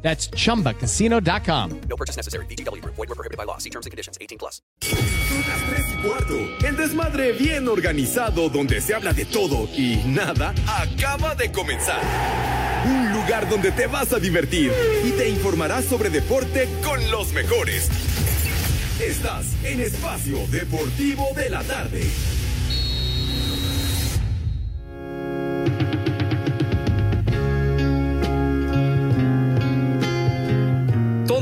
That's chumbacasino.com. No purchase necessary. BGW. Void were prohibited by law. See terms and conditions. 18 plus. El desmadre bien organizado donde se habla de todo y nada acaba de comenzar. Un lugar donde te vas a divertir y te informarás sobre deporte con los mejores. Estás en Espacio Deportivo de la Tarde.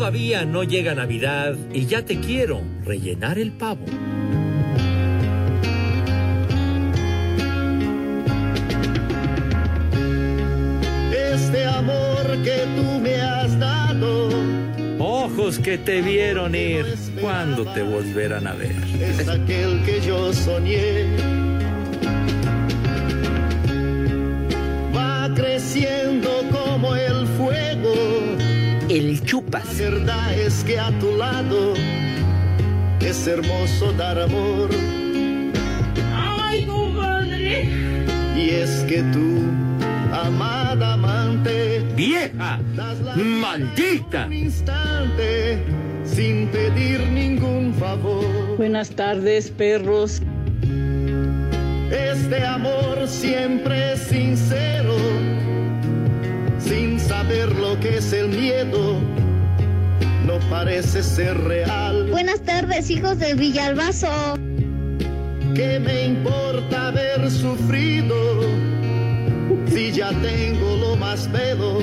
Todavía no llega Navidad y ya te quiero rellenar el pavo. Este amor que tú me has dado Ojos que te vieron ir, ¿cuándo te volverán a ver? es aquel que yo soñé. Va creciendo como el fuego. El La chupas. verdad es que a tu lado es hermoso dar amor. ¡Ay, compadre! Y es que tú, amada amante, ¡Vieja! das la ¡Maldita! un instante sin pedir ningún favor. Buenas tardes, perros. Este amor siempre es sincero, sin saber lo que es el miedo, no parece ser real. Buenas tardes, hijos de Villalbazo. ¿Qué me importa haber sufrido si ya tengo lo más bello?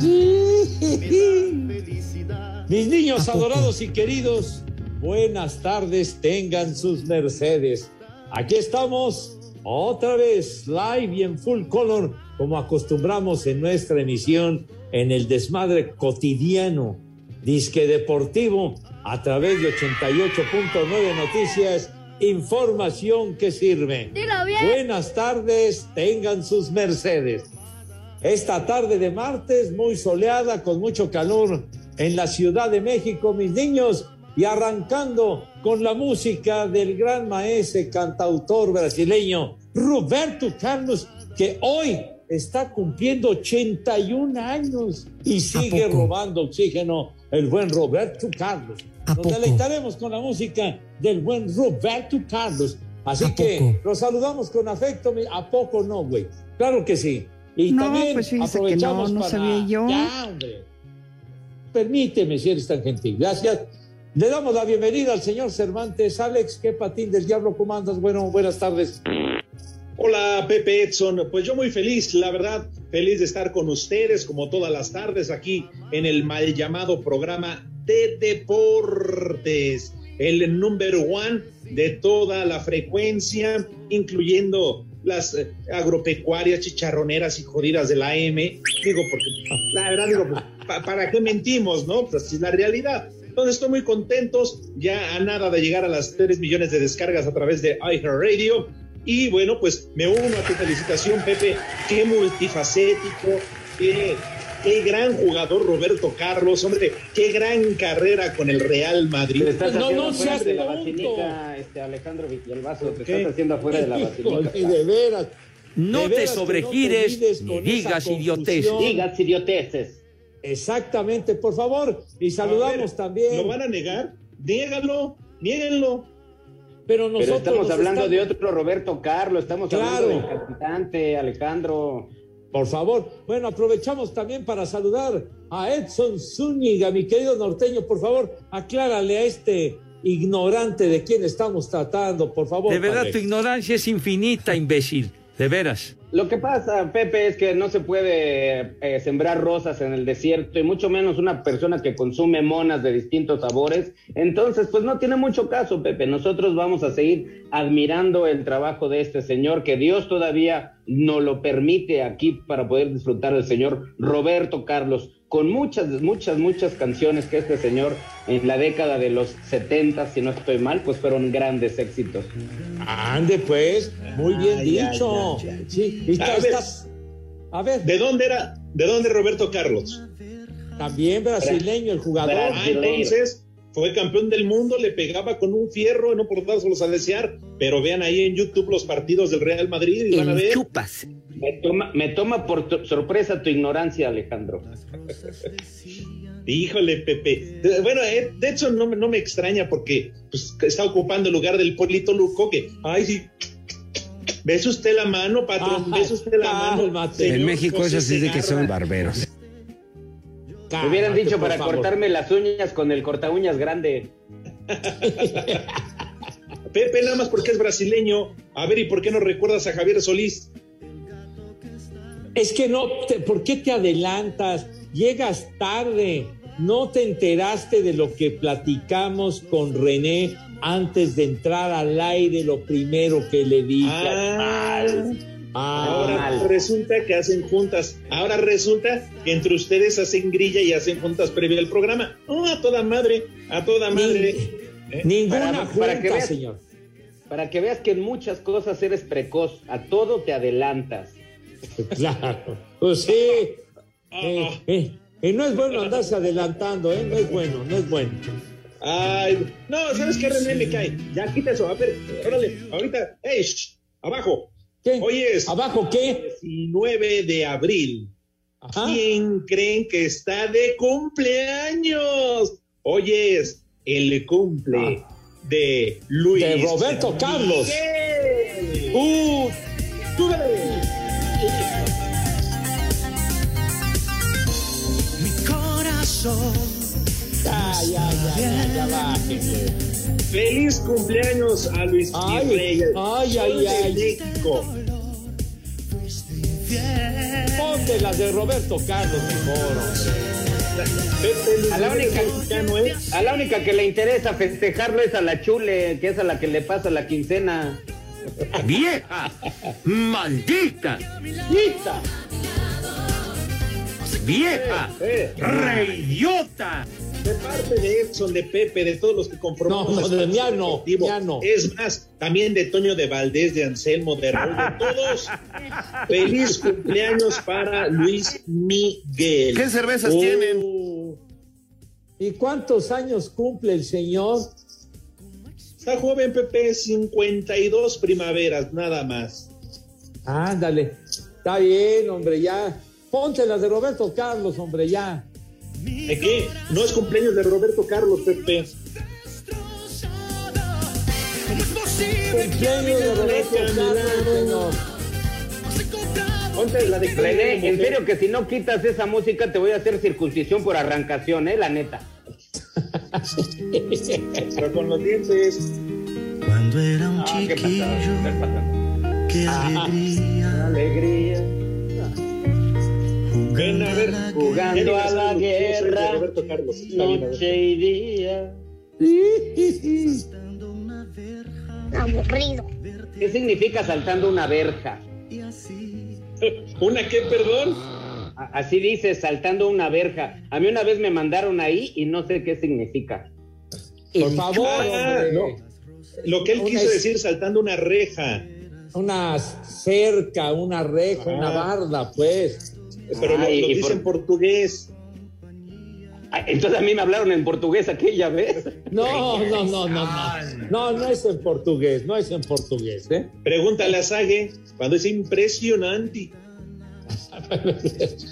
Mis niños adorados y queridos, buenas tardes, tengan sus mercedes. Aquí estamos otra vez, live y en full color, como acostumbramos en nuestra emisión en el desmadre cotidiano, disque deportivo, a través de 88.9 Noticias, información que sirve. Dilo bien. Buenas tardes, tengan sus mercedes. Esta tarde de martes, muy soleada, con mucho calor en la Ciudad de México, mis niños, y arrancando con la música del gran maestro cantautor brasileño Roberto Carlos, que hoy está cumpliendo 81 años y sigue robando oxígeno el buen Roberto Carlos. ¿A Nos poco? deleitaremos con la música del buen Roberto Carlos. Así ¿A que poco? los saludamos con afecto. ¿A poco no, güey? Claro que sí. Y No, también pues fíjese que aprovechamos no, no para... sabía yo. Ya, hombre. Permíteme, si eres tan gentil. Gracias. Le damos la bienvenida al señor Cervantes. Alex, qué patín del diablo, ¿cómo andas? Bueno, buenas tardes. Hola Pepe Edson, pues yo muy feliz, la verdad, feliz de estar con ustedes como todas las tardes aquí en el mal llamado programa de deportes, el number one de toda la frecuencia, incluyendo las eh, agropecuarias, chicharroneras y jodidas de la AM. Digo, porque la verdad, digo, pues, pa- ¿para qué mentimos, no? Pues es la realidad. Entonces estoy muy contentos, ya a nada de llegar a las 3 millones de descargas a través de iHeartRadio. Y bueno, pues me uno a tu felicitación, Pepe. Qué multifacético, qué, qué gran jugador Roberto Carlos, hombre, qué gran carrera con el Real Madrid. Te estás No, haciendo no de la este Alejandro Villalbazo, te ¿Qué? estás haciendo afuera de la de veras. No De te veras sobregires no te olvides ni digas idioteces. Digas idioteces. Exactamente, por favor. Y saludamos ver, también. ¿Lo van a negar? Niégalo, niéguenlo. Pero nosotros Pero estamos hablando de otro Roberto Carlos, estamos Claro. hablando del capitante Alejandro. Por favor. Bueno, aprovechamos también para saludar a Edson Zúñiga, mi querido norteño. Por favor, aclárale a este ignorante de quién estamos tratando, por favor. De verdad, padre. tu ignorancia es infinita, imbécil. De veras. Lo que pasa, Pepe, es que no se puede eh, sembrar rosas en el desierto y mucho menos una persona que consume monas de distintos sabores. Entonces, pues no tiene mucho caso, Pepe. Nosotros vamos a seguir admirando el trabajo de este señor, que Dios todavía nos lo permite aquí para poder disfrutar del señor Roberto Carlos. Con muchas, muchas, muchas canciones que este señor en la década de los 70, si no estoy mal, pues fueron grandes éxitos. Ande pues, muy bien dicho. ay, ay. Sí, y A ver. está- a ver, ¿De dónde era? ¿De dónde Roberto Carlos? también brasileño el jugador. Ah, entonces fue campeón del mundo, le pegaba con un fierro, no por dárselos a desear, pero vean ahí en YouTube los partidos del Real Madrid y van a ver. Me toma, me toma por tu- sorpresa tu ignorancia, Alejandro. Híjole, Pepe. Bueno, eh, de hecho no, me- no me extraña porque pues, está ocupando el lugar del Polito Luco que, ay, sí. ¿Besa usted la mano, patrón? ¿Besa usted la mano? señor En México José eso sí de que son barberos. Me hubieran dicho para favor. cortarme las uñas con el corta uñas grande. Pepe, nada más porque es brasileño. A ver, ¿y por qué no recuerdas a Javier Solís? Es que no, te- ¿por qué te adelantas? Llegas tarde. No te enteraste de lo que platicamos con René antes de entrar al aire. Lo primero que le dije. Ah. Ah, Ahora mal. resulta que hacen juntas. Ahora resulta que entre ustedes hacen grilla y hacen juntas previo al programa. Oh, a toda madre, a toda madre. ¿Eh? ninguna Para- junta, para que veas- señor. Para que veas que en muchas cosas eres precoz, a todo te adelantas. Claro. Pues sí. Eh, eh, y no es bueno andarse adelantando, ¿eh? No es bueno, no es bueno. Ay, no, ¿sabes qué, René? Me cae. Ya, quita eso. A ver, órale, ahorita. ¡Ey! shh, abajo. ¿Qué? Hoy es ¿Abajo qué? 19 de abril. Ajá. ¿Quién creen que está de cumpleaños? Hoy es el cumple de Luis. Ah. De Roberto Carlos. Miguel. Uh. Mi corazón. Ya, ya, ya, ya, ya bájale. Feliz cumpleaños a Luis Ay, ay, ay, de ay. México. Ponte las de Roberto Carlos mejor. A la única- ¿eh? A la única que le interesa festejarlo es a la chule, que es a la que le pasa la quincena. ¡Vieja! ¡Maldita! ¡Lista! ¡Vieja! Eh, ¡Reidiota! De parte de Edson, de Pepe, de todos los que conformamos No, no, este de deportivo. Miano. Es más, también de Toño de Valdés, de Anselmo, de Raúl, de todos. Feliz cumpleaños para Luis Miguel. ¿Qué cervezas Uh, tienen? ¿Y cuántos años cumple el señor? Está joven, Pepe, 52 primaveras, nada más. Ándale. Está bien, hombre, ya. Ponte las de Roberto Carlos, hombre, ya. ¿De qué? No es cumpleaños de Roberto Carlos, Pepe. ¿Cómo es posible Cumpleaños de Roberto Carlos, la de René, en serio que si no quitas esa música te voy a hacer circuncisión por arrancación, eh, la neta. Pero con los dientes. Cuando era un Ah, ¿qué chiquillo, pasaba? qué alegría. Alegría. Ven a ver. Jugando a la guerra, noche y día. Aburrido. ¿Qué significa saltando una verja? ¿Una qué, perdón? A- Así dice, saltando una verja. A mí una vez me mandaron ahí y no sé qué significa. Por favor, Ah, no. Lo que él Una quiso es- decir saltando una reja. Una cerca, una reja, una Ah. barda, pues. Pero lo, lo y dice por- en portugués. Ay, entonces a mí me hablaron en portugués aquella vez. No, no, no, no, no. No, no es en portugués, no es en portugués, ¿eh? Pregúntale a Sage cuando es impresionante.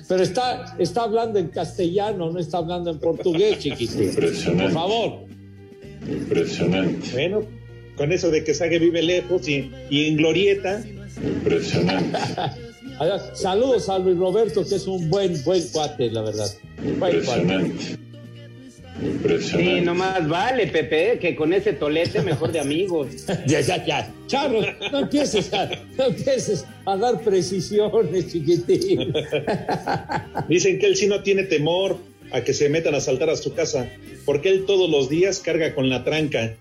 Pero está, está hablando en castellano, no está hablando en portugués, chiquitín. Por favor. Bueno, con eso de que Sage vive lejos y, y en Glorieta. Allá, Saludos a Luis Roberto, que es un buen, buen cuate, la verdad. Buen cuate. Sí, nomás vale, Pepe, que con ese tolete mejor de amigos. Ya, ya, ya. Charro, no empieces a, no empieces a dar precisiones, chiquitín. Dicen que él sí no tiene temor a que se metan a saltar a su casa, porque él todos los días carga con la tranca.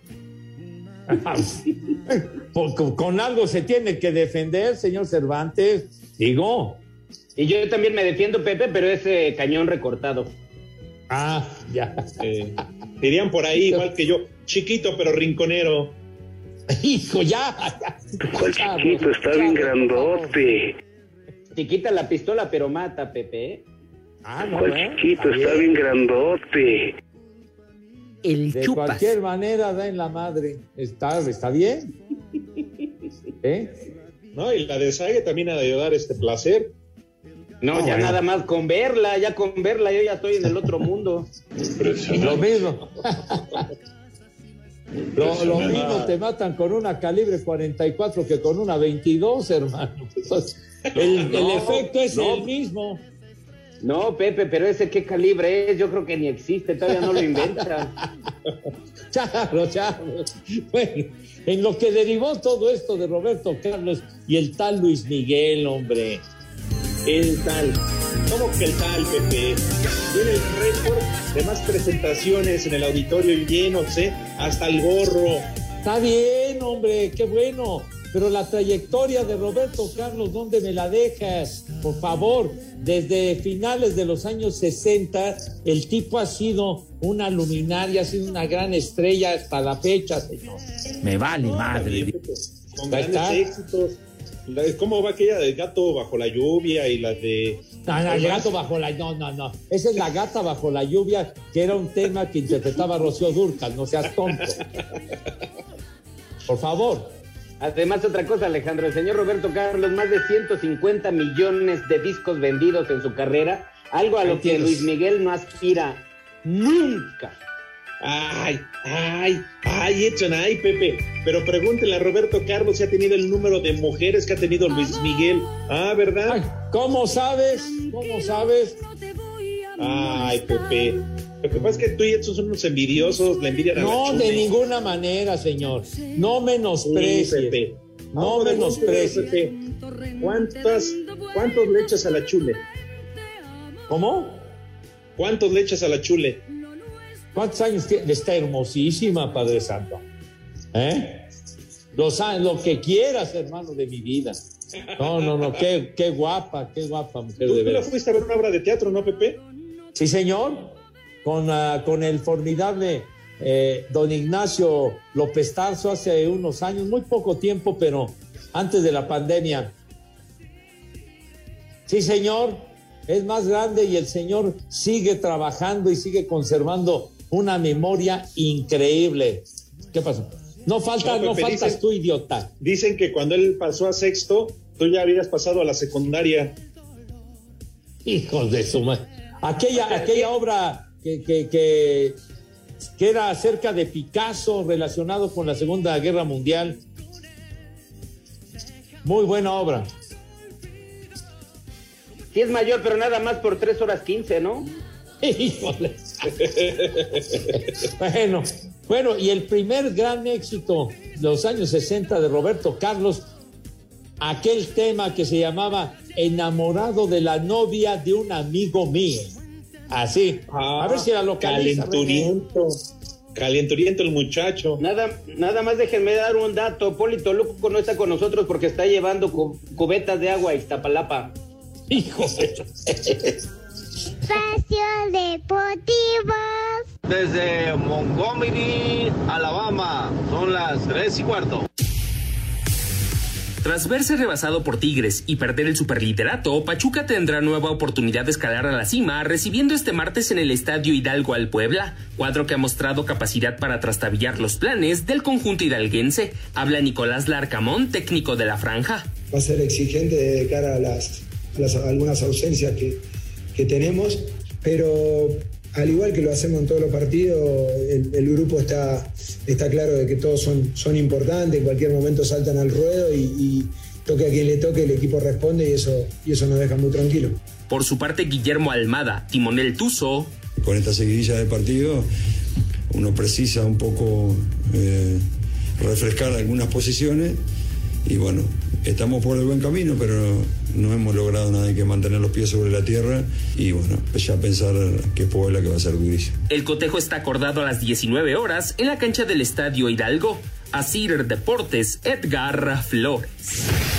Con algo se tiene que defender, señor Cervantes. Digo, Y yo también me defiendo, Pepe, pero es eh, cañón recortado. Ah, ya. Eh, dirían por ahí, igual que yo, chiquito pero rinconero. Hijo, ya. ¿Cuál chiquito? Está bien grandote. Chiquita la pistola, pero mata, Pepe. Ah, ¿Cuál chiquito? Está bien grandote. El De chupas. cualquier manera da en la madre. Está, está bien. ¿Eh? No, y la de Sague también ha de dar este placer. No, No, ya bueno. nada más con verla, ya con verla, yo ya estoy en el otro mundo. Lo mismo. Lo, lo mismo te matan con una calibre 44 que con una 22, hermano. Entonces, el, efecto es no. el mismo. No, Pepe, pero ese qué calibre es, yo creo que ni existe, todavía no lo inventan. Charro, charro. Bueno, en lo que derivó todo esto de Roberto Carlos y el tal Luis Miguel, hombre. El tal. ¿Cómo que el tal, Pepe? Tiene el récord de más presentaciones en el auditorio llenos, ¿eh? Hasta el gorro. Está bien, hombre, qué bueno. Pero la trayectoria de Roberto Carlos, ¿dónde me la dejas? Por favor, desde finales de los años 60, el tipo ha sido una luminaria, ha sido una gran estrella hasta la fecha, señor. Me vale madre. Pepe, Con grandes está. éxitos. ¿Cómo va aquella del gato bajo la lluvia y la de. No, no, el gato bajo la... No, no, no. Esa es la gata bajo la lluvia, que era un tema que interpretaba Rocío Durcal. No seas tonto. Por favor. Además, otra cosa, Alejandro, el señor Roberto Carlos, más de 150 millones de discos vendidos en su carrera, algo a lo que. Luis Miguel no aspira nunca. Ay, ay, ay, echan ay, Pepe. Pero pregúntele a Roberto Carlos si ha tenido el número de mujeres que ha tenido Luis Miguel. Ah, ¿verdad? Ay, ¿Cómo sabes? ¿Cómo sabes? Ay, Pepe. Lo que pasa es que tú y Edson son unos envidiosos, la envidia a la No, de ninguna manera, señor. No Sí, menosprecies. Pepe. No menosprecies. Pepe, ¿Cuántas, ¿Cuántos le echas a la chule? ¿Cómo? ¿Cuántos le echas a la chule? ¿Cuántos años tiene? Está hermosísima, Padre Santo. ¿Eh? Los lo que quieras, hermano de mi vida. No, no, no, qué, qué guapa, qué guapa mujer ¿Tú, de veras. fuiste a ver una obra de teatro, no, Pepe? Sí, señor. Con, ah, con el formidable eh, don Ignacio López Tarso hace unos años, muy poco tiempo, pero antes de la pandemia. Sí, señor. Es más grande y el señor sigue trabajando y sigue conservando una memoria increíble. ¿Qué pasó? No falta, No, faltas dice- tú, idiota. Dicen que cuando él pasó a sexto, tú ya habías pasado a la secundaria. Hijos de su madre. Aquella, aquella obra que, que, que, que era acerca de Picasso relacionado con la Segunda Guerra Mundial. Muy buena obra. Sí es mayor, pero nada más por 3 horas 15, ¿no? Híjole. bueno, bueno, y el primer gran éxito de los años 60 de Roberto Carlos, aquel tema que se llamaba Enamorado de la novia de un amigo mío. Así. a ver si la localiza. Calenturiento. Calenturiento el muchacho. Nada, nada más déjenme dar un dato. Poli Toluco no está con nosotros porque está llevando cu- cubetas de agua a Iztapalapa. Hijo de... Espacio Deportivo. Desde Montgomery, Alabama, son las 3 y cuarto. Tras verse rebasado por Tigres y perder el superliderato, Pachuca tendrá nueva oportunidad de escalar a la cima, recibiendo este martes en el Estadio Hidalgo al Puebla, cuadro que ha mostrado capacidad para trastabillar los planes del conjunto hidalguense. Habla Nicolás Larcamón, técnico de la franja. Va a ser exigente de cara a las, algunas ausencias que, que tenemos, pero al igual que lo hacemos en todos los partidos, el, el grupo está, está claro de que todos son, son importantes, en cualquier momento saltan al ruedo y, y toque a quien le toque, el equipo responde y eso, y eso nos deja muy tranquilos. Por su parte, Guillermo Almada, timonel Tuzo. Con esta seguidilla de partido, uno precisa un poco eh, refrescar algunas posiciones y bueno, estamos por el buen camino, pero no hemos logrado nada que mantener los pies sobre la tierra y bueno, ya pensar que Puebla que va a ser durísimo. El cotejo está acordado a las 19 horas en la cancha del Estadio Hidalgo. Asir Deportes, Edgar Flores.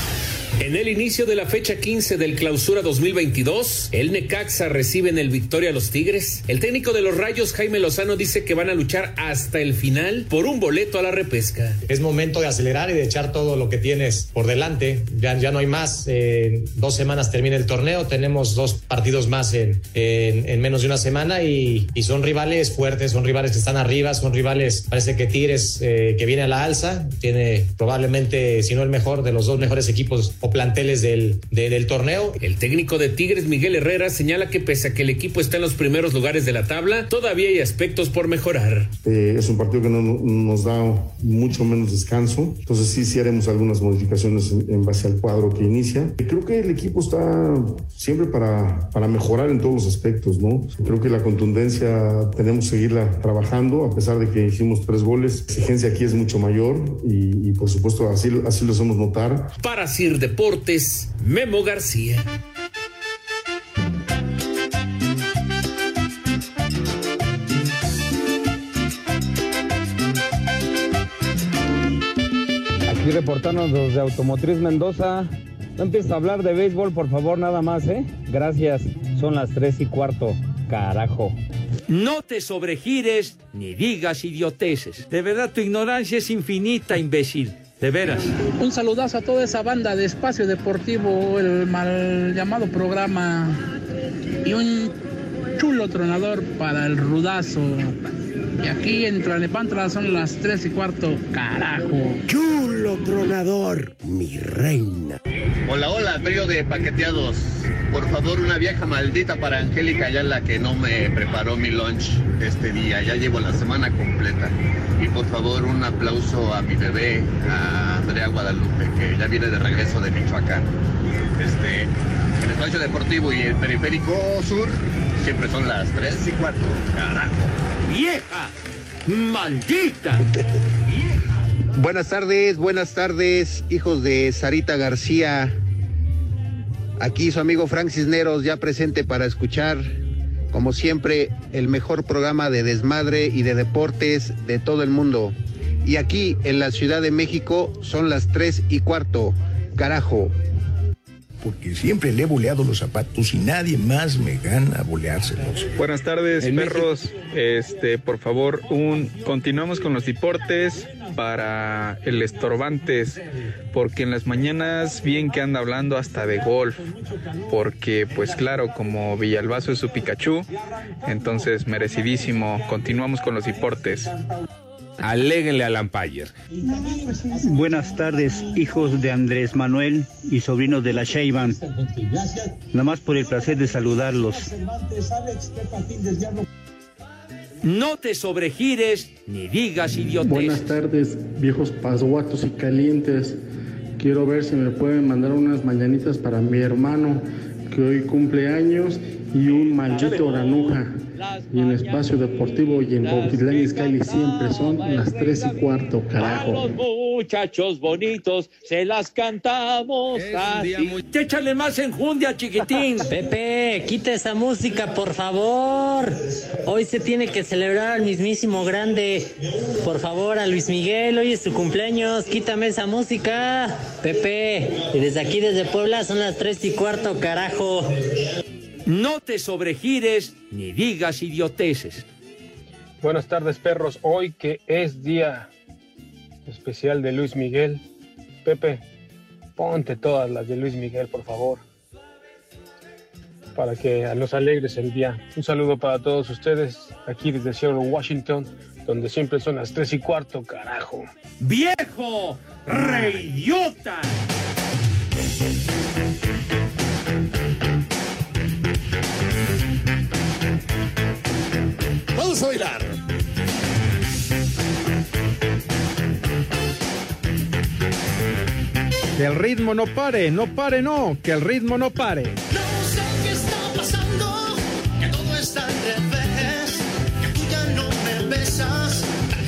En el inicio de la fecha 15 del clausura 2022, el Necaxa recibe en el Victoria a los Tigres. El técnico de los Rayos, Jaime Lozano, dice que van a luchar hasta el final por un boleto a la repesca. Es momento de acelerar y de echar todo lo que tienes por delante. Ya, no hay más. Dos semanas termina el torneo. Tenemos dos partidos más en, en, en menos de una semana y, y, son rivales fuertes, son rivales que están arriba, son rivales, parece que Tigres eh, que viene a la alza, tiene probablemente, si no el mejor, de los dos mejores equipos planteles del, de, del torneo. El técnico de Tigres, Miguel Herrera, señala que pese a que el equipo está en los primeros lugares de la tabla, todavía hay aspectos por mejorar. Eh, es un partido que no, nos da mucho menos descanso, entonces sí, sí haremos algunas modificaciones en, en base al cuadro que inicia. Creo que el equipo está siempre para, para mejorar en todos los aspectos, ¿no? Creo que la contundencia tenemos que seguirla trabajando, a pesar de que hicimos tres goles, la exigencia aquí es mucho mayor y, y por supuesto así, así lo hacemos notar. Para Sir Deportes, Memo García. Aquí reportando desde Automotriz Mendoza. No empieces a hablar de béisbol, por favor, nada más, ¿eh? Gracias. Son las tres y cuarto. Carajo. No te sobregires ni digas idioteces. De verdad, tu ignorancia es infinita, imbécil. De veras. Un saludazo a toda esa banda de Espacio Deportivo, el mal llamado programa. Y un chulo tronador para el rudazo. Y aquí en Tlalnepantla son las tres y cuarto. Carajo. Chulo tronador, mi reina. Hola, hola, trío de paqueteados. Por favor, una vieja maldita para Angélica, ya la que no me preparó mi lunch este día. Ya llevo la semana completa. Y por favor, un aplauso a mi bebé, a Andrea Guadalupe, que ya viene de regreso de Michoacán. Este, el espacio deportivo y el periférico sur siempre son las 3 y 4. Carajo. ¡Vieja! ¡Maldita! Buenas tardes, buenas tardes, hijos de Sarita García. Aquí su amigo Frank Cisneros ya presente para escuchar, como siempre, el mejor programa de desmadre y de deportes de todo el mundo. Y aquí en la Ciudad de México son las tres y cuarto. Carajo. Porque siempre le he boleado los zapatos y nadie más me gana boleárselos. Buenas tardes, perros. Este, por favor, un continuamos con los deportes para el estorbantes, porque en las mañanas bien que anda hablando hasta de golf, porque pues claro, como Villalbazo es su Pikachu, entonces merecidísimo. Continuamos con los deportes. Aléguenle al Lampayer. Buenas tardes, hijos de Andrés Manuel y sobrinos de la Sheiban. Nada más por el placer de saludarlos. No te sobregires ni digas idiotes. Buenas tardes, viejos pasguatos y calientes. Quiero ver si me pueden mandar unas mañanitas para mi hermano que hoy cumple años y un maldito granuja. Y en Espacio Deportivo y en Bautitlán Izcalli siempre son las tres y cuarto, carajo. Vamos, muchachos bonitos, se las cantamos así. Échale más enjundia, chiquitín. Pepe, quita esa música, por favor. Hoy se tiene que celebrar al mismísimo grande. Por favor, a Luis Miguel, hoy es su cumpleaños. Quítame esa música. Pepe, y desde aquí, desde Puebla, son las tres y cuarto, carajo. No te sobregires ni digas idioteces. Buenas tardes, perros. Hoy que es día especial de Luis Miguel. Pepe, ponte todas las de Luis Miguel, por favor. Para que nos alegres el día. Un saludo para todos ustedes aquí desde Seattle, Washington, donde siempre son las tres y cuarto, carajo. ¡Viejo! ¡Reidiota! Bailar. Que el ritmo no pare, no pare, no, que el ritmo no pare. No sé qué está pasando, que todo está al revés, que tú ya no me besas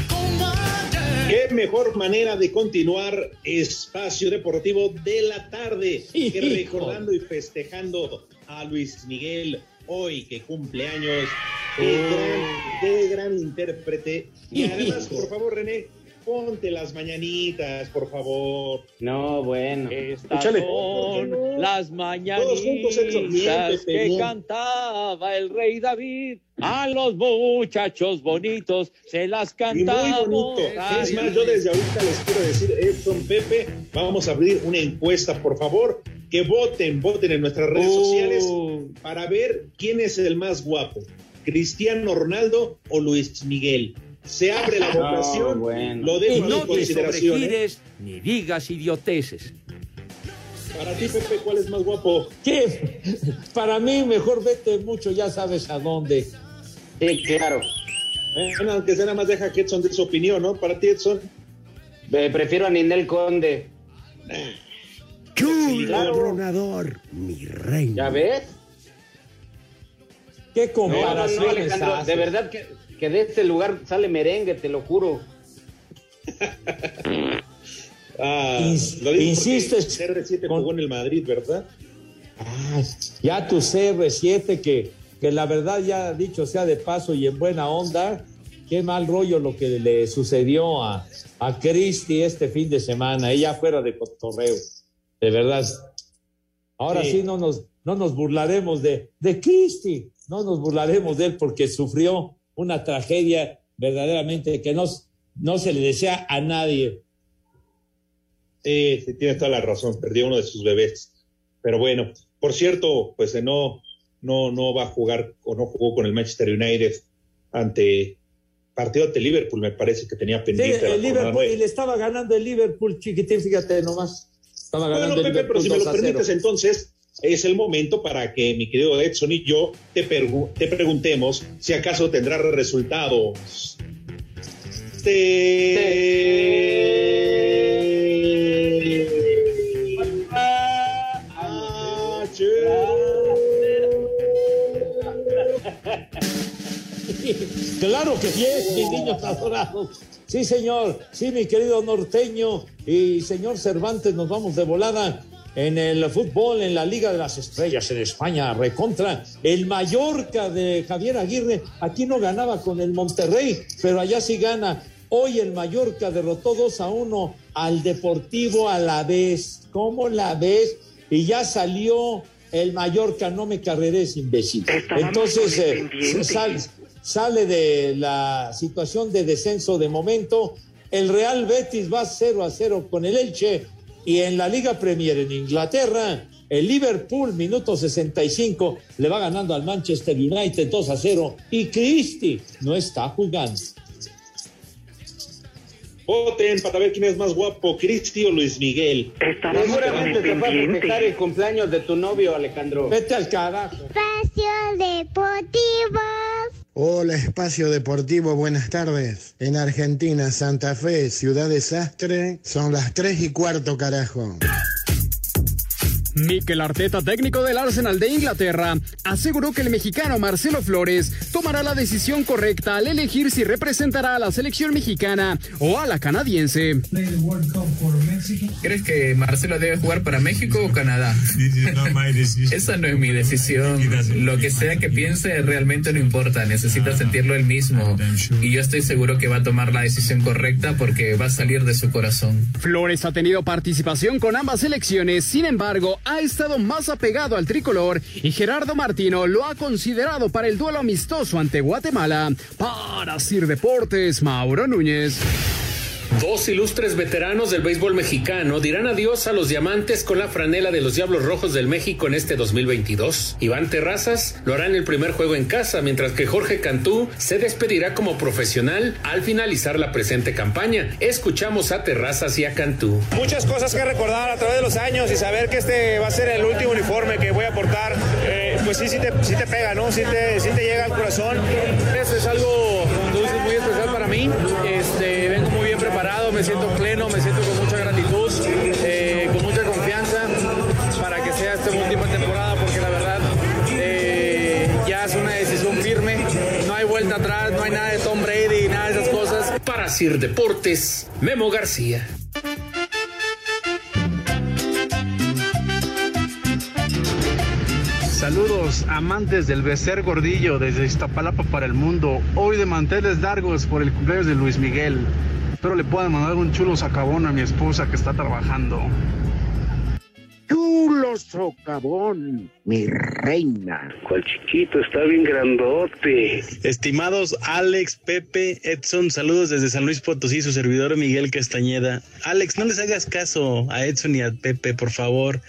como ayer. Qué mejor manera de continuar espacio deportivo de la tarde que recordando y festejando a Luis Miguel hoy que cumple años. Qué, gran, qué gran intérprete. Y además, por favor, René, ponte las mañanitas, por favor. No, bueno. Estas Échale. son las Todos juntos, Edson. Bien, mañanitas que bien. cantaba el rey David. A los muchachos bonitos se las Y muy cantamos. bonito. Es más, yo desde ahorita les quiero decir, Edson, Pepe, vamos a abrir una encuesta, por favor, que voten, voten en nuestras redes Uh. sociales para ver quién es el más guapo, Cristiano Ronaldo o Luis Miguel. Se abre la No, votación, bueno. lo dejo Y no te. ¿eh? sobregires ni digas idioteces. Para ti, Pepe, ¿cuál es más guapo? ¿Qué? Para mí, mejor vete mucho, ya sabes a dónde. Sí, claro. Bueno, aunque sea nada más deja que Edson dé su opinión, ¿no? Para ti, Edson. Eh, prefiero a Ninel Conde. Chulo Claro. mi reina. ¿Ya ves? ¿Qué No, no, comparaciones no, de verdad que, que de este lugar sale merengue, te lo juro. Ah, Ins- lo digo insistes porque CR7 jugó en el Madrid, ¿verdad? Ay, ya tu CR7 que, que la verdad ya dicho sea de paso y en buena onda, qué mal rollo lo que le sucedió a, a Cristi este fin de semana, ella fuera de cotorreo, de verdad. Ahora sí, Sí. no, nos, no nos burlaremos de, de Cristi, no nos burlaremos de él porque sufrió una tragedia verdaderamente que no, no se le desea a nadie. Sí, sí, tienes toda la razón, perdió uno de sus bebés. Pero bueno, por cierto, pues no, no, no va a jugar o no jugó con el Manchester United ante partido ante Liverpool, me parece que tenía Sí, pendiente. la el Liverpool, y le estaba ganando el Liverpool, chiquitín, fíjate nomás. Estaba ganando Bueno, el Pepe, pero si me 2 lo a 0. permites, entonces es el momento para que mi querido Edson y yo te, te preguntemos si acaso tendrá resultados. Claro que sí, mis niños adorados. Sí, señor. Sí, mi querido norteño y señor Cervantes, nos vamos de volada en el fútbol, en la Liga de las Estrellas en España, recontra el Mallorca de Javier Aguirre. Aquí no ganaba con el Monterrey, pero allá sí gana. Hoy el Mallorca derrotó 2 a 1 al Deportivo a la vez. ¿Cómo la ves? Y ya salió el Mallorca, no me carreres, imbécil. Entonces, eh, sal- sale de la situación de descenso de momento. El Real Betis va 0 a 0 con el Elche y en la Liga Premier en Inglaterra, el Liverpool, minuto 65, le va ganando al Manchester United 2 a 0 y Cristi no está jugando. Voten para ver quién es más guapo, Cristi o Luis Miguel. Seguramente te va a festejar el cumpleaños de tu novio, Alejandro. Vete al carajo. Espacio Deportivo. Hola, Espacio Deportivo, buenas tardes. En Argentina, Santa Fe, Ciudad Desastre, son las 3 y cuarto, carajo. Mikel Arteta, técnico del Arsenal de Inglaterra, aseguró que el mexicano Marcelo Flores tomará la decisión correcta al elegir si representará a la selección mexicana o a la canadiense. ¿Crees que Marcelo debe jugar para México o Canadá? Esa no es mi decisión. Lo que sea que piense realmente no importa. Necesita sentirlo él mismo. Y yo estoy seguro que va a tomar la decisión correcta porque va a salir de su corazón. Flores ha tenido participación con ambas selecciones, sin embargo, ha estado más apegado al tricolor y Gerardo Martino lo ha considerado para el duelo amistoso ante Guatemala. Para Sir Deportes, Mauro Núñez. Dos ilustres veteranos del béisbol mexicano dirán adiós a los diamantes con la franela de los Diablos Rojos del México en este 2022. Iván Terrazas lo hará en el primer juego en casa, mientras que Jorge Cantú se despedirá como profesional al finalizar la presente campaña. Escuchamos a Terrazas y a Cantú. Muchas cosas que recordar a través de los años y saber que este va a ser el último uniforme que voy a portar, eh, pues sí, sí te, sí te pega, ¿no? Sí te, sí te llega al corazón. Esto es algo muy especial para mí. Me siento pleno, me siento con mucha gratitud, eh, con mucha confianza para que sea esta última temporada, porque la verdad eh, ya es una decisión firme, no hay vuelta atrás, no hay nada de Tom Brady, nada de esas cosas. Para Sir Deportes, Memo García. Saludos amantes del becer gordillo desde Iztapalapa para el mundo. Hoy de manteles largos por el cumpleaños de Luis Miguel. Espero le puedan mandar un chulo sacabón a mi esposa que está trabajando. Chulo socavón, mi reina. Cual chiquito, está bien grandote. Estimados Alex, Pepe, Edson, saludos desde San Luis Potosí, su servidor Miguel Castañeda. Alex, no les hagas caso a Edson y a Pepe, por favor.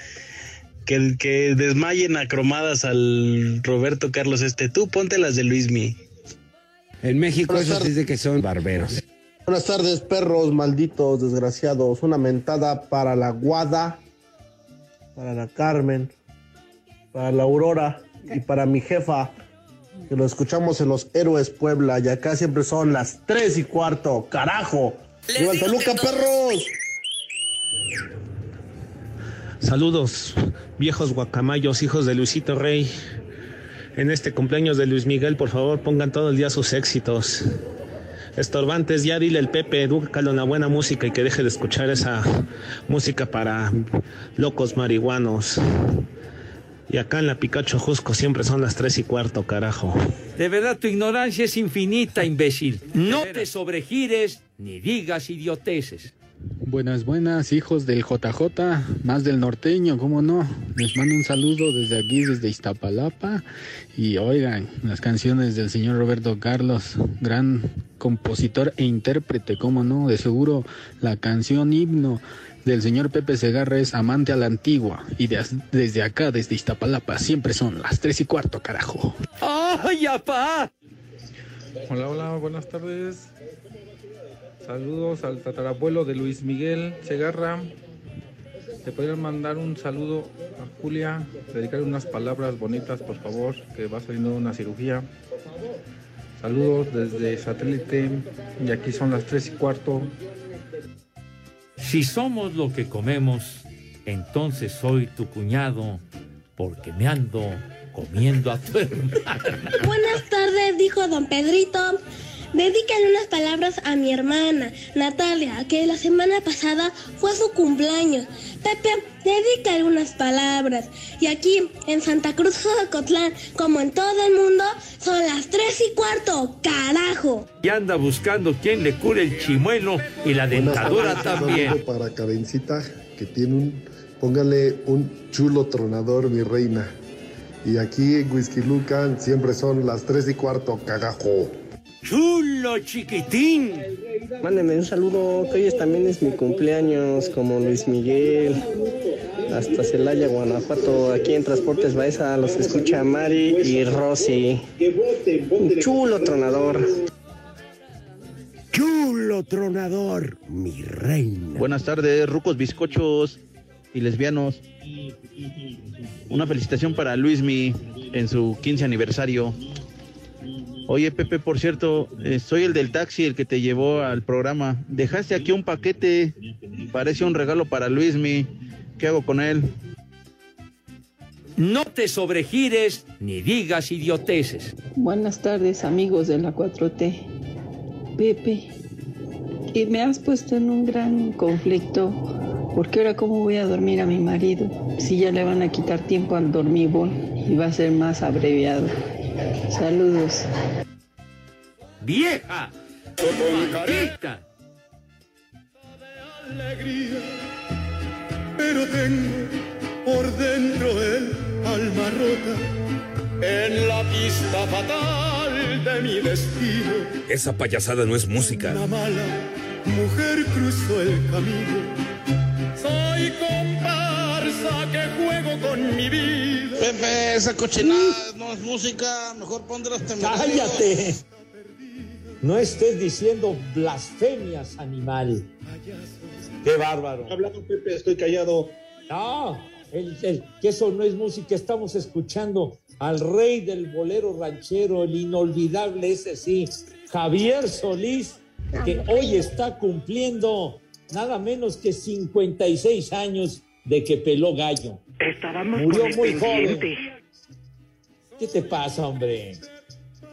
Que, que desmayen a cromadas al Roberto Carlos este. Tú ponte las de Luismi. En México eso se dice que son barberos. Buenas tardes, perros malditos, desgraciados. Una mentada para la Guada, para la Carmen, para la Aurora y para mi jefa, que lo escuchamos en los Héroes Puebla. Y acá siempre son las tres y cuarto. ¡Carajo! ¡Viva el Toluca, perros! Saludos, viejos guacamayos, hijos de Luisito Rey. En este cumpleaños de Luis Miguel, por favor, pongan todo el día sus éxitos. Estorbantes, ya dile el Pepe, edúcalo en la buena música y que deje de escuchar esa música para locos marihuanos. Y acá en la Picacho Jusco siempre son las tres y cuarto, carajo. De verdad, tu ignorancia es infinita, imbécil. No te sobregires ni digas idioteces. Buenas, buenas, hijos del JJ, más del norteño, ¿cómo no? Les mando un saludo desde aquí, desde Iztapalapa. Y oigan, las canciones del señor Roberto Carlos, gran compositor e intérprete, ¿cómo no? De seguro la canción himno del señor Pepe Segarra es Amante a la Antigua. Y de- desde acá, desde Iztapalapa, siempre son las tres y cuarto, carajo. ¡Ay, apá! Hola, hola, buenas tardes. Saludos al tatarabuelo de Luis Miguel Segarra. ¿Le podrían mandar un saludo a Julia? Dedicarle unas palabras bonitas, por favor, que va saliendo de una cirugía. Saludos desde satélite. Y aquí son las tres y cuarto. Si somos lo que comemos, entonces soy tu cuñado, porque me ando comiendo a tu hermana. Buenas tardes, dijo don Pedrito. Dedícale unas palabras a mi hermana, Natalia, que la semana pasada fue su cumpleaños. Pepe, dedícale unas palabras. Y aquí, en Santa Cruz, Jocotlán, como en todo el mundo, son las tres y cuarto. ¡Carajo! Y anda buscando quien le cure el chimuelo y la dentadura también. para Karencita, que tiene un, póngale un chulo tronador, mi reina. Y aquí en Whisky Lucan siempre son las tres y cuarto, cagajo. ¡Chulo chiquitín! Mándenme un saludo, que hoy es- también es mi cumpleaños, como Luis Miguel, hasta Celaya, Guanajuato, aquí en Transportes Baeza, los escucha Mari y Rosy. Un chulo tronador. Chulo tronador, mi reina. Buenas tardes, rucos bizcochos y lesbianos. Una felicitación para Luismi en su 15 aniversario. Oye, Pepe, por cierto, eh, soy el del taxi, el que te llevó al programa. Dejaste aquí un paquete, parece un regalo para Luismi. ¿Qué hago con él? No te sobregires ni digas idioteces. Buenas tardes amigos de la 4T. Pepe, y me has puesto en un gran conflicto porque ahora cómo voy a dormir a mi marido si ya le van a quitar tiempo al dormibol y va a ser más abreviado. Saludos. ¡Vieja! ¡Maldita! alegría, pero tengo por dentro el alma rota en la pista fatal de mi destino. Esa payasada no es música. Una mala mujer cruzó el camino. Soy comparsa que juego con mi vida. Pepe, esa cochinada no es música, mejor pondrás ¡Cállate! No estés diciendo blasfemias, animal. ¡Qué bárbaro! Hablando, Pepe, estoy callado. No, el- el- que eso no es música. Estamos escuchando al rey del bolero ranchero, el inolvidable, ese sí, Javier Solís, que hoy está cumpliendo nada menos que 56 años de que peló gallo. Estábamos Murió muy joven. ¿Qué te pasa, hombre?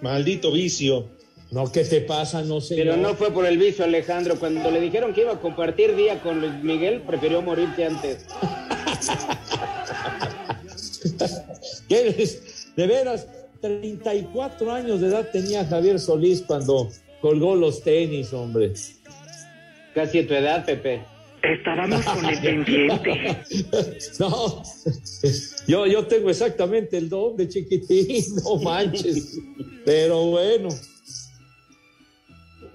Maldito vicio. No, ¿qué te pasa? No sé. Pero no fue por el vicio, Alejandro. Cuando le dijeron que iba a compartir día con Luis Miguel, prefirió morirse antes. ¿Qué eres? De veras, 34 años de edad tenía Javier Solís cuando colgó los tenis, hombre. Casi a tu edad, Pepe. Estábamos con el pendiente. No, yo, yo tengo exactamente el doble, chiquitín, no manches. Pero bueno,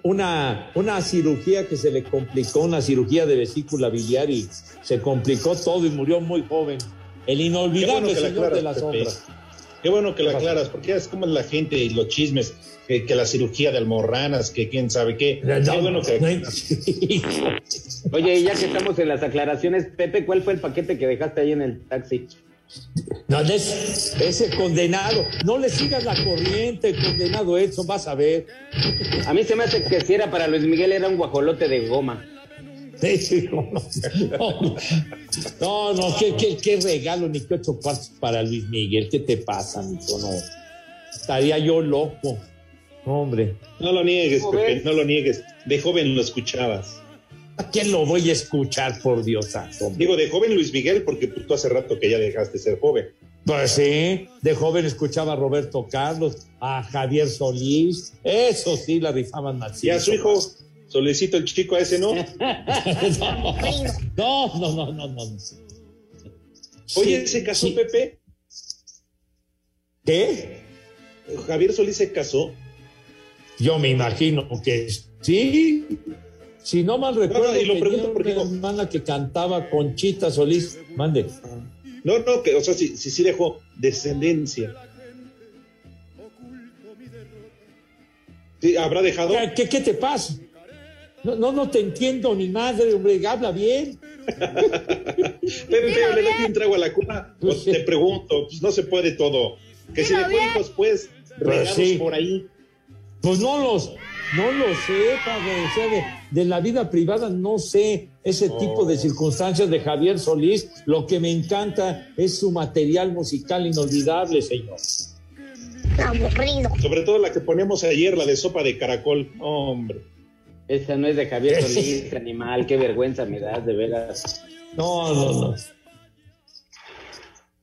una, una cirugía que se le complicó, una cirugía de vesícula biliar y se complicó todo y murió muy joven. El inolvidable bueno la señor de las sombras. Qué bueno que la ¿Qué pasa? aclaras, porque ya es como la gente y los chismes, que, que la cirugía de almorranas, que quién sabe qué. No, Qué bueno que Oye, y ya que estamos en las aclaraciones, Pepe, ¿cuál fue el paquete que dejaste ahí en el taxi? No, es- ese condenado, no le sigas la corriente, condenado Edson, vas a ver. A mí se me hace que si era para Luis Miguel era un guajolote de goma. Sí, sí, no, no, no, no, qué, qué- qué regalo, ni qué ocho cuartos para Luis Miguel, ¿qué te pasa, mijo? No, estaría yo loco, hombre. No lo niegues, ¿Cómo Pepe, no lo niegues. De joven lo escuchabas. ¿A quién lo voy a escuchar, por Dios santo? Digo, de joven Luis Miguel, porque tú hace rato que ya dejaste de ser joven. Pues sí, de joven escuchaba a Roberto Carlos, a Javier Solís, eso sí, la rifaban más. Y a su hijo, solicito el chico a ese, ¿no? No, no, no, no, no. no. Oye, ¿se casó sí. Pepe? ¿Qué? Javier Solís se casó. Yo me imagino que sí. Si no mal recuerdo, No, y lo tenía pregunto porque una hermana que cantaba Conchita Solís. Mande. No, no, que, o sea, sí, sí, sí dejó descendencia. Sí, ¿Habrá dejado? ¿Qué, qué, qué te pasa? No, no, no te entiendo ni madre, hombre, habla bien. Pepe, le doy un trago a la cuna. O te pregunto, pues no se puede todo. Que si dejó hijos, pues, regados sí. por ahí. Pues no los, no lo sé, padre. O sea, de, de la vida privada no sé ese tipo de circunstancias de Javier Solís. Lo que me encanta es su material musical inolvidable, señor. Aburrido. Sobre todo la que ponemos ayer, la de sopa de caracol. Hombre. Esa no es de Javier Solís, animal, qué vergüenza me das, de veras. No, no, no.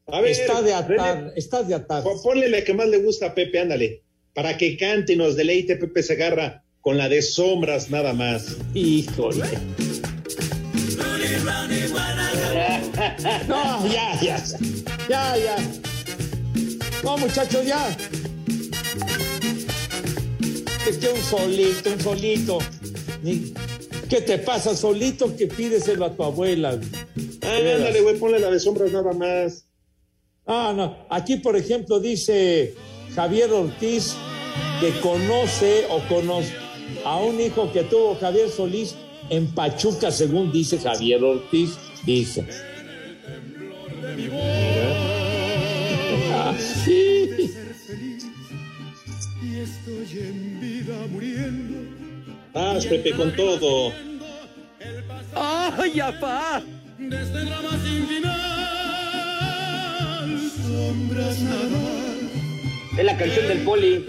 A ver, está de René, atar, está de atar. pon- Ponle la que más le gusta a Pepe, ándale. Para que cante y nos deleite Pepe Segarra con la de sombras nada más. Híjole. No, ya, ya, ya, ya. No, muchachos, ya. Es que un solito, un solito. ¿Qué te pasa, solito que pídeselo a tu abuela? Ah, ándale, güey, ponle la de sombras nada más. Ah, no. Aquí, por ejemplo, dice Javier Ortiz que conoce o conoce a un hijo que tuvo Javier Solís en Pachuca, según dice Javier Ortiz. Dice. Ah, sí. Y estoy en vida muriendo. Haz, Pepe, con todo. ¡Ay, apá! Desde drama sin final, sombras nada más. Es la canción del poli.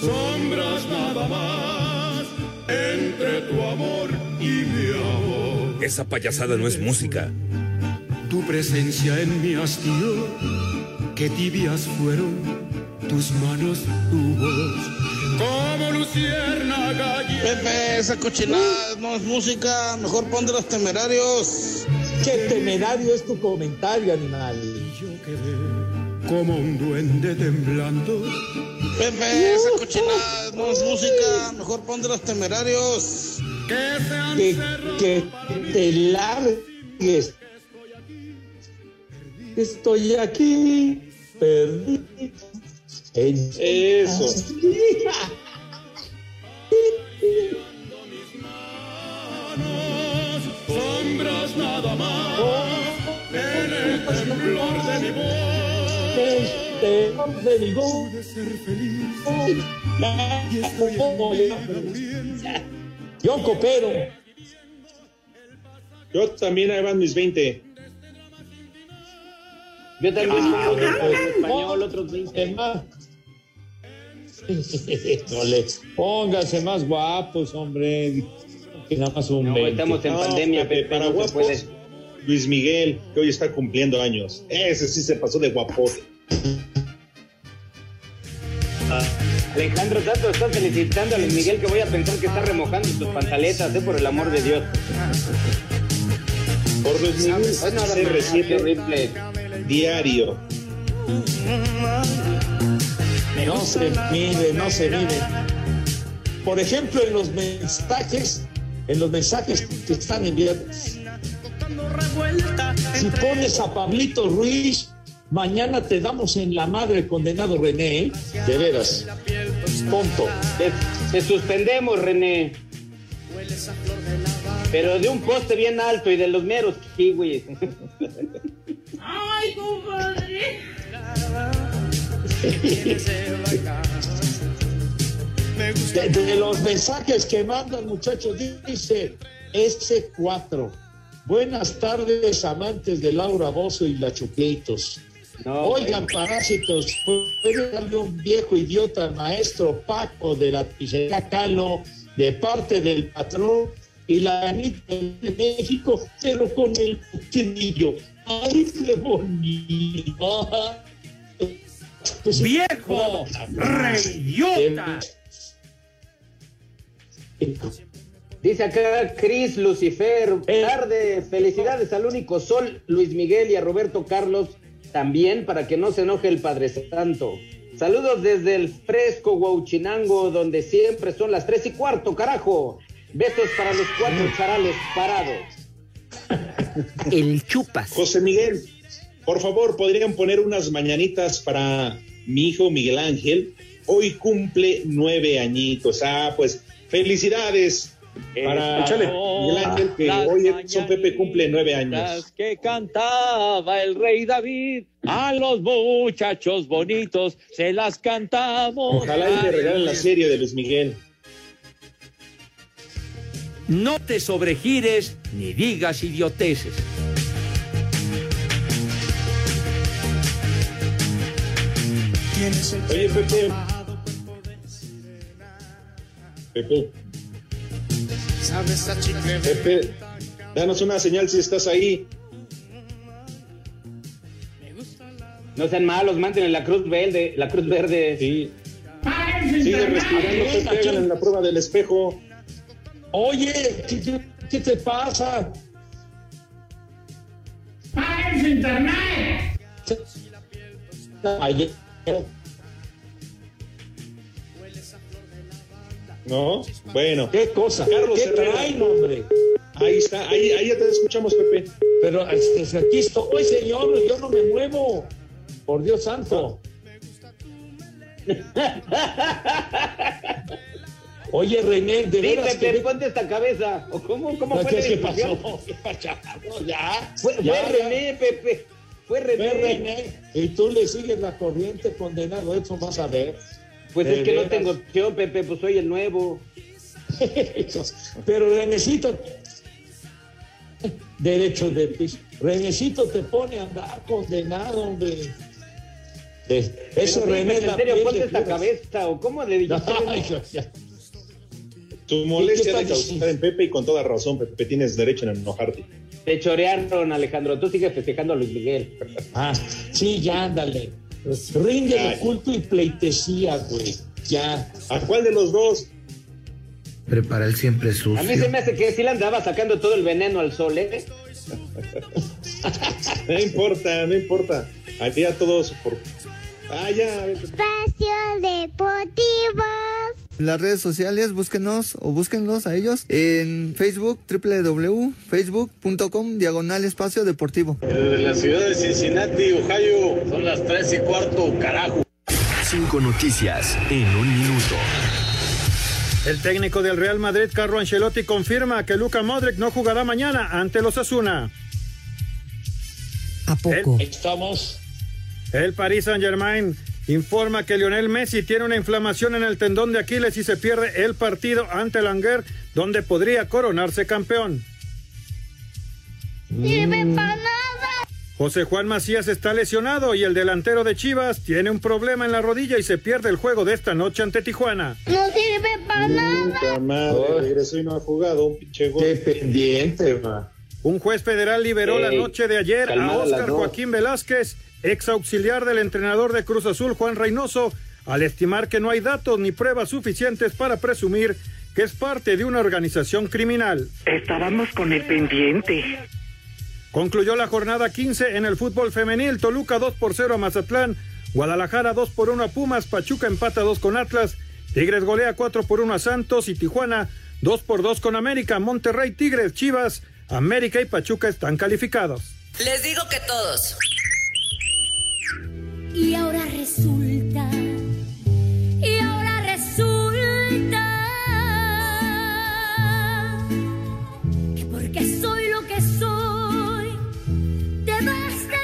Sombras nada más entre tu amor y mi amor. Esa payasada no es música. Tu presencia en mi hastío, que tibias fueron tus manos, tu voz, como luciérnaga. Pepe, esa cochinada no es música, mejor pon de los temerarios. Qué temerario es tu comentario, animal. Yo quedé como un duende temblando. Pepe, esa cochinada no es música, mejor pon de los temerarios. Que sean Que, que te largues. Estoy aquí, perdido. En Eso. sombras nada más en el temblor de mi voz. De mi voz. Pude ser feliz y estoy Yo coopero. Yo también ahí van mis 20. Yo también Ah, pongo en pues, español otros 20. más. Póngase más guapos, hombre. Que nada más un No, 20. estamos en No, pandemia, Pepe, Pepe, para no se guapos, puede. Luis Miguel, que hoy está cumpliendo años. Ese sí se pasó de guapote. Alejandro Santos está felicitando a Luis Miguel que voy a pensar que está remojando sus pantaletas, ¿eh? por el amor de Dios. Por Luis Miguel, más, qué CR7 horrible. diario. No se mide, no se mide. Por ejemplo, en los mensajes, en los mensajes que están enviados. Si pones a Pablito Ruiz, mañana te damos en la madre condenado René, ¿eh? de veras. Te, te suspendemos, René. Pero de un poste bien alto y de los meros kiwis. Ay, compadre. De, de los mensajes que mandan, muchachos, dice S4. Buenas tardes, amantes de Laura Bozo y la Chuplitos. Oigan, parásitos, puede darle un viejo idiota al maestro Paco de la pizzería Calo de parte del patrón y la Anita de México, pero con el cuchillo. ¡Ay, qué bonito! ¡Viejo! ¡Reyota! Dice acá Cris Lucifer, tarde, felicidades al único sol, Luis Miguel y a Roberto Carlos también, para que no se enoje el Padre Santo. Saludos desde el fresco Huauchinango, donde siempre son las tres y cuarto, carajo. Besos para los cuatro charales parados. El chupas. José Miguel, por favor, podrían poner unas mañanitas para mi hijo Miguel Ángel. Hoy cumple nueve añitos. Ah, pues felicidades para échale. Miguel Ángel, que Las hoy son Pepe cumple nueve años. Las que cantaba el rey David, a los muchachos bonitos se las cantamos. Ojalá y le regalen la serie de Luis Miguel. No te sobregires ni digas idioteces. Oye, Pepe. Pepe. ¿Sabes a chicle Pepe, danos una señal si estás ahí. No sean malos, manden la cruz verde, la cruz verde. Sí. Sigue respirando, en la prueba del espejo. Oye, ¿qué, qué- qué te pasa? ¡Paguen su internet! Ayer, ¿No? Bueno. ¿Qué cosa? Carlos ¿Qué Herrera. traen, hombre? Ahí está, ahí, ahí ya te escuchamos, Pepe. Pero este, aquí estoy, señor, yo no me muevo. Por Dios santo. Oye, René, de Sí, veras Pepe, que... ponte esta cabeza. ¿O cómo, cómo fue ¿Qué, la qué discusión? pasó? ¿Qué pasó? Ya, Fue, fue ya, René, Pepe. Fue René. Fue René. Y tú le sigues la corriente, condenado, eso vas a ver. Pues es que no tengo opción, Pepe, pues soy el nuevo. Pero Renecito, derecho de piso. Renecito te pone a andar condenado, hombre. De- eso sí, René en serio, ponte esta cabeza. ¿O cómo le dijiste? Tu molestia ¿Qué de causar en Pepe y con toda razón, Pepe, tienes derecho en enojarte. Te chorearon, Alejandro. Tú sigues festejando a Luis Miguel. Ah, sí, ya, ándale. Rinde Ay. de culto y pleitesía, güey. Ya. ¿A cuál de los dos? Prepara el siempre A sucio. mí se me hace que sí le andaba sacando todo el veneno al sol, ¿eh? No importa, no importa. Aquí a todos por. Ah, ya. vete. Espacio Deportivo. Las redes sociales, búsquenos o búsquenlos a ellos en Facebook, www.facebook.com, diagonal espacio deportivo. De la ciudad de Cincinnati, Ohio, son las tres y cuarto, carajo. Cinco noticias en un minuto. El técnico del Real Madrid, Carlo Ancelotti, confirma que Luka Modric no jugará mañana ante los Asuna. ¿A poco? Estamos. El Paris Saint-Germain informa que Lionel Messi tiene una inflamación en el tendón de Aquiles y se pierde el partido ante el Angers, donde podría coronarse campeón. Sirve para nada. José Juan Macías está lesionado y el delantero de Chivas tiene un problema en la rodilla y se pierde el juego de esta noche ante Tijuana. No sirve para nada. Madre, regresó y no ha jugado. Un pinche gol. Qué pendiente, va. Un juez federal liberó la noche de ayer a Óscar dos. Joaquín Velázquez, ex auxiliar del entrenador de Cruz Azul Juan Reynoso, al estimar que no hay datos ni pruebas suficientes para presumir que es parte de una organización criminal. Estábamos con el pendiente. Concluyó la jornada 15 en el fútbol femenil. Toluca 2 por 0 a Mazatlán. Guadalajara 2 por 1 a Pumas. Pachuca empata 2 con Atlas. Tigres golea 4 por 1 a Santos. Y Tijuana 2 por 2 con América. Monterrey, Tigres, Chivas, América y Pachuca están calificados. Les digo que todos. Y ahora resulta. Y ahora resulta. Que porque soy lo que soy. Te de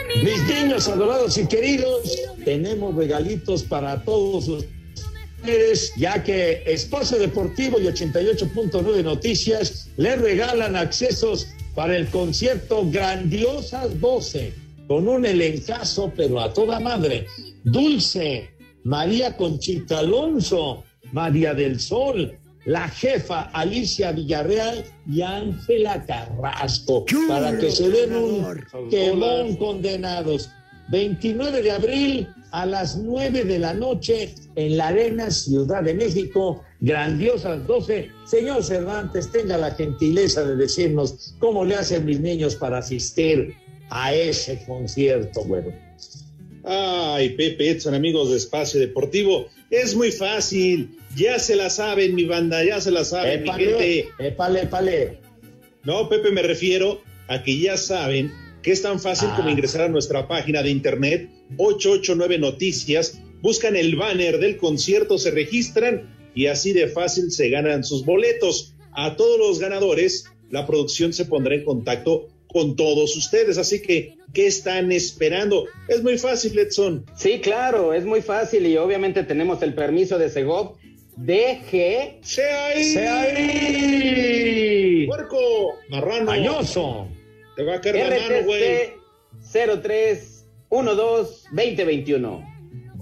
mi Mis niños adorados y queridos, tenemos regalitos para todos ustedes, ya que Espacio Deportivo y 88.9 Noticias les regalan accesos para el concierto Grandiosas 12, con un elencazo, pero a toda madre. Dulce, María Conchita Alonso, María del Sol, la jefa Alicia Villarreal y Ángela Carrasco, para que se den un quemón condenados. 29 de abril a las 9 de la noche en la Arena Ciudad de México, grandiosas 12. Señor Cervantes, tenga la gentileza de decirnos cómo le hacen mis niños para asistir a ese concierto, bueno. Ay, Pepe Edson, amigos de Espacio Deportivo, es muy fácil. Ya se la saben, mi banda, ya se la saben, mi gente. Épale, épale. No, Pepe, me refiero a que ya saben que es tan fácil como ingresar a nuestra página de internet 889 Noticias, buscan el banner del concierto, se registran y así de fácil se ganan sus boletos. A todos los ganadores, la producción se pondrá en contacto con todos ustedes. Así que, ¿qué están esperando? Es muy fácil, Edson. Sí, claro, es muy fácil y obviamente tenemos el permiso de Segov. DG. ¡Se ahí! ¡Se ahí! ¡Puerco! ¡Marrano! ¡Añoso! Te va a caer la mano, güey. 0312 2021.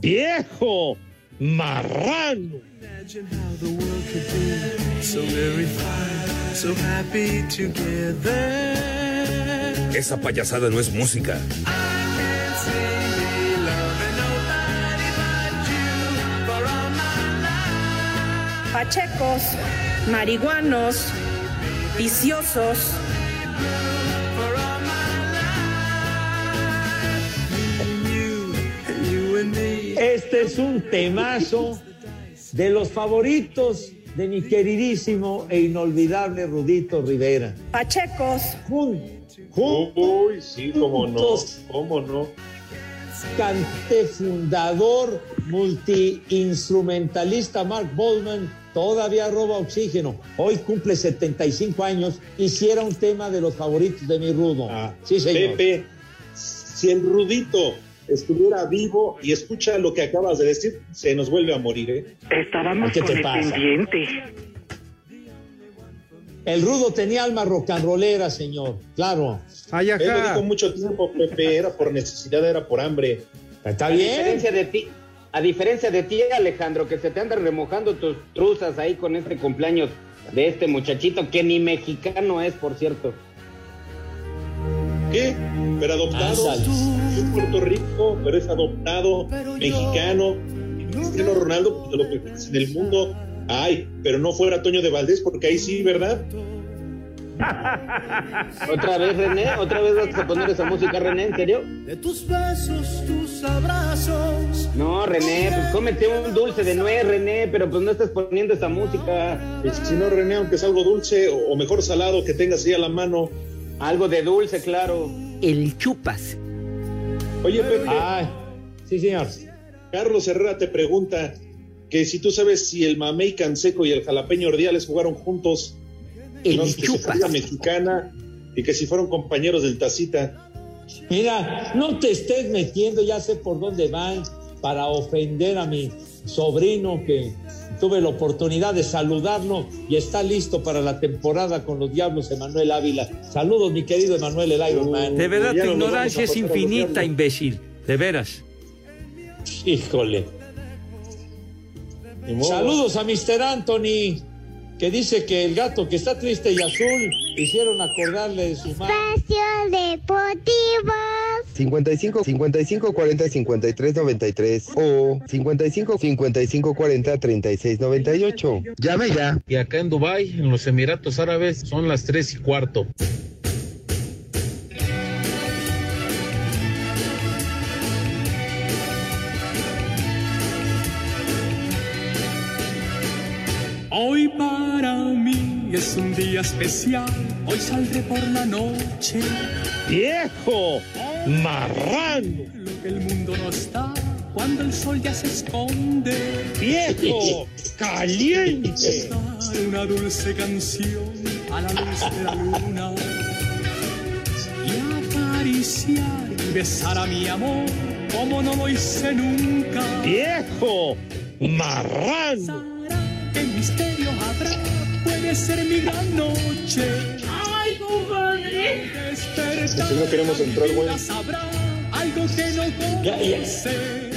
¡Viejo! ¡Marrano! So very fine, so happy together. Esa payasada no es música. Pachecos, marihuanos, viciosos. Este es un temazo de los favoritos de mi queridísimo e inolvidable Rudito Rivera. Pachecos. Jun- Uy, sí, cómo no, juntos cómo no. cante fundador, multiinstrumentalista Mark Boldman, todavía roba oxígeno. Hoy cumple 75 años. Hiciera un tema de los favoritos de mi Rudo. sí, señor. Pepe, si el Rudito estuviera vivo y escucha lo que acabas de decir, se nos vuelve a morir, ¿eh? Estábamos ¿Qué con te el pasa? pendiente. El Rudo tenía alma rock and rollera, señor. Claro. Ay, Él lo dijo mucho tiempo, Pepe, era por necesidad, era por hambre. Está A diferencia de ti, a diferencia de ti, Alejandro, que se te andan remojando tus truzas ahí con este cumpleaños de este muchachito que ni mexicano es, por cierto. ¿Qué? Pero adoptado. Es Puerto Rico, pero es adoptado, mexicano. Cristiano Ronaldo, pues, de lo que es en el mundo. Ay, pero no fuera Toño de Valdés, porque ahí sí, ¿verdad? Otra vez, René, otra vez vas a poner esa música, René, ¿en serio? De tus besos, tus abrazos. No, René, pues cómete un dulce de nuez, René, pero pues no estás poniendo esa música. Y si no, René, aunque es algo dulce o, o mejor salado que tengas ahí a la mano. Algo de dulce, claro. El chupas. Oye, Pepe, Ay, sí, señor. Carlos Herrera te pregunta que si tú sabes si el mamey canseco y el jalapeño ordiales jugaron juntos. El no, que la mexicana y que si fueron compañeros del Tacita. Mira, no te estés metiendo, ya sé por dónde van, para ofender a mi sobrino que tuve la oportunidad de saludarlo y está listo para la temporada con los Diablos, Emanuel Ávila. Saludos, mi querido Emanuel, el Iron Man. De verdad, tu ignorancia es infinita, imbécil. De veras. Híjole. Saludos a Mr. Anthony, que dice que el gato que está triste y azul hicieron acordarle de su madre. Espacio Deportivo. 55 55 40 53 93 o 55 55 40 36 98. Llame ya. Y acá en Dubai, en los Emiratos Árabes, son las tres y cuarto. Hoy para mí es un día especial, hoy saldré por la noche. ¡Viejo! ¡Marrano! Lo que el mundo no está cuando el sol ya se esconde. ¡Viejo! ¡Caliente! Una dulce canción a la luz de la luna. Y acariciar y besar a mi amor como no lo hice nunca. ¡Viejo! ¡Marrano! ¿Qué misterio habrá? Puede ser mi gran noche. ¡Ay, compadre! Despertar. Si no queremos entrar, güey. Sabrá algo que no Ya, ya. conoce.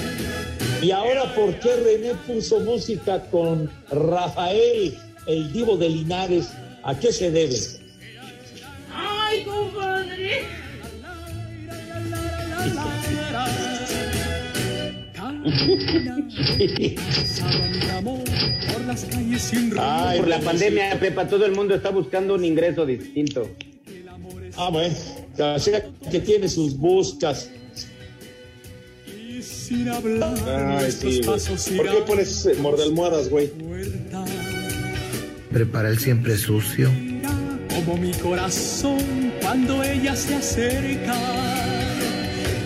Y ahora, ¿por qué René puso música con Rafael, el divo de Linares? ¿A qué se debe? ¡Ay, compadre! Por las calles sin rumbo. Ay, Por la pandemia, Pepa, todo el mundo está buscando un ingreso distinto. Ah, bueno. O sea, que tiene sus buscas. Y sin hablar, Ay, sí, ¿Por qué pones eh, mordalmohadas, güey? Prepara el siempre sucio. Como mi corazón cuando ella se acerca.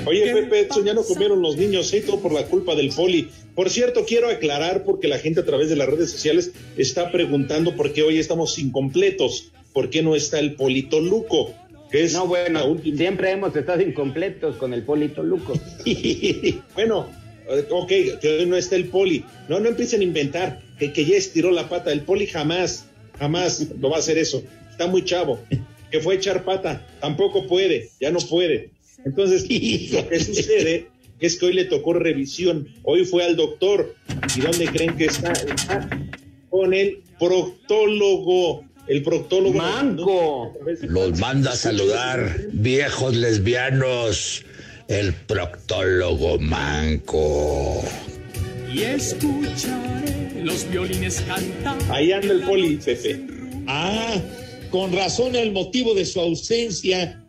Oye, ¿Qué Pepe, Edson, ya no comieron los niños, ¿eh? Todo por la culpa del poli. Por cierto, quiero aclarar porque la gente a través de las redes sociales está preguntando por qué hoy estamos incompletos. ¿Por qué no está el Polito Luco? Que es No, bueno, última. siempre hemos estado incompletos con el Polito Luco. bueno, eh, ok, que hoy no está el poli. No, no empiecen a inventar que, que ya estiró la pata. El poli jamás, jamás lo va a hacer eso. Está muy chavo. Que fue a echar pata. Tampoco puede, ya no puede. Entonces, lo que sucede es que hoy le tocó revisión. Hoy fue al doctor. ¿Y dónde creen que está? Está con el proctólogo. El proctólogo. ¡Manco! Los manda a saludar, viejos lesbianos, el proctólogo manco. Y escucharé los violines cantar. Ahí anda el poli, Pepe. Ah, con razón el motivo de su ausencia.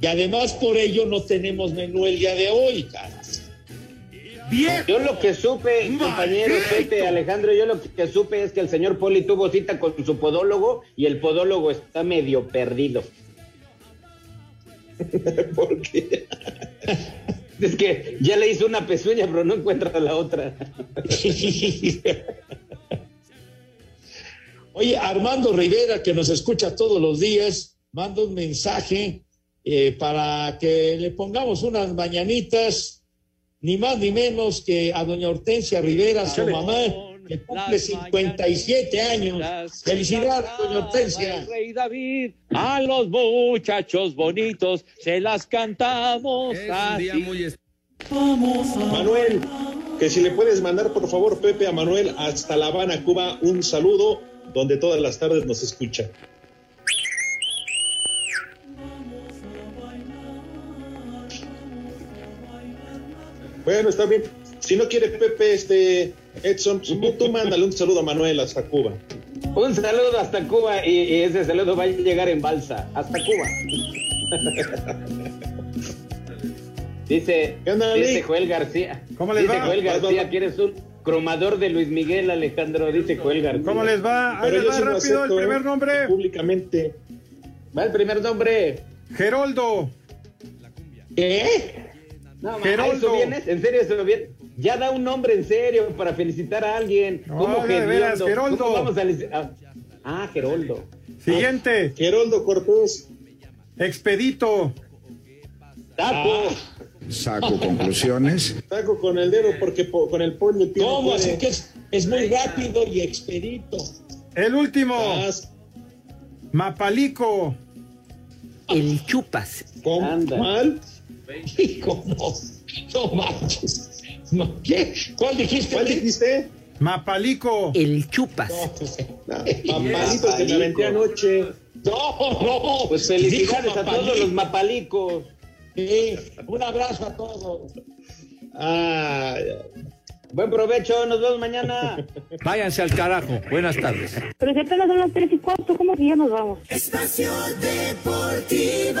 Y además por ello no tenemos menú el día de hoy, cara. Yo lo que supe, compañero Pepe, Alejandro, yo lo que supe es que el señor Poli tuvo cita con su podólogo y el podólogo está medio perdido. ¿Por qué? Es que ya le hizo una pezuña, pero no encuentra la otra. Oye, Armando Rivera, que nos escucha todos los días, manda un mensaje eh, para que le pongamos unas mañanitas, ni más ni menos que a doña Hortensia Rivera, su mamá, que cumple 57 años. Felicidades, doña Hortensia. El rey David, a los muchachos bonitos se las cantamos así. Manuel, que si le puedes mandar por favor, Pepe, a Manuel hasta La Habana, Cuba, un saludo donde todas las tardes nos escucha. Bueno, está bien. Si no quiere Pepe, este Edson, tú, mándale un saludo a Manuel hasta Cuba. Un saludo hasta Cuba y, y ese saludo va a llegar en balsa. Hasta Cuba. dice, onda, dice? Joel García. ¿Cómo les dice va? Joel García vas. que eres un cromador de Luis Miguel Alejandro, dice Joel García. ¿Cómo les va? Ahí Pero les yo va rápido el primer ¿eh? nombre. Públicamente. Va el primer nombre. Geroldo. ¿Qué? No, Geroldo. ¿eso vienes? ¿En serio eso viene? Ya da un nombre en serio para felicitar a alguien. No, ¿Cómo de veras, Geroldo? Geroldo. ¿Cómo vamos a ah, Ah, Geroldo. Siguiente. Geroldo Cortés. Expedito. Taco. Saco conclusiones. Saco con el dedo porque po- con el pollo tiene. ¿Cómo? Así que es, es muy rápido y expedito. El último. Ah, Mapalico. El chupas. ¿Cómo? Anda. ¿Mal? ¿Cómo? No manches. No, ¿Qué? ¿Cuál dijiste? ¿Cuál dijiste? Mapalico. El chupas. No, Papalito que me aventé anoche. No, no. Pues felicidades a todos Mapalico. los mapalicos. Sí, un abrazo a todos. Buen provecho, nos vemos mañana. Váyanse al carajo. Buenas tardes. Pero si apenas son las tres y cuarto, ¿cómo que ya nos vamos? Espacio Deportivo.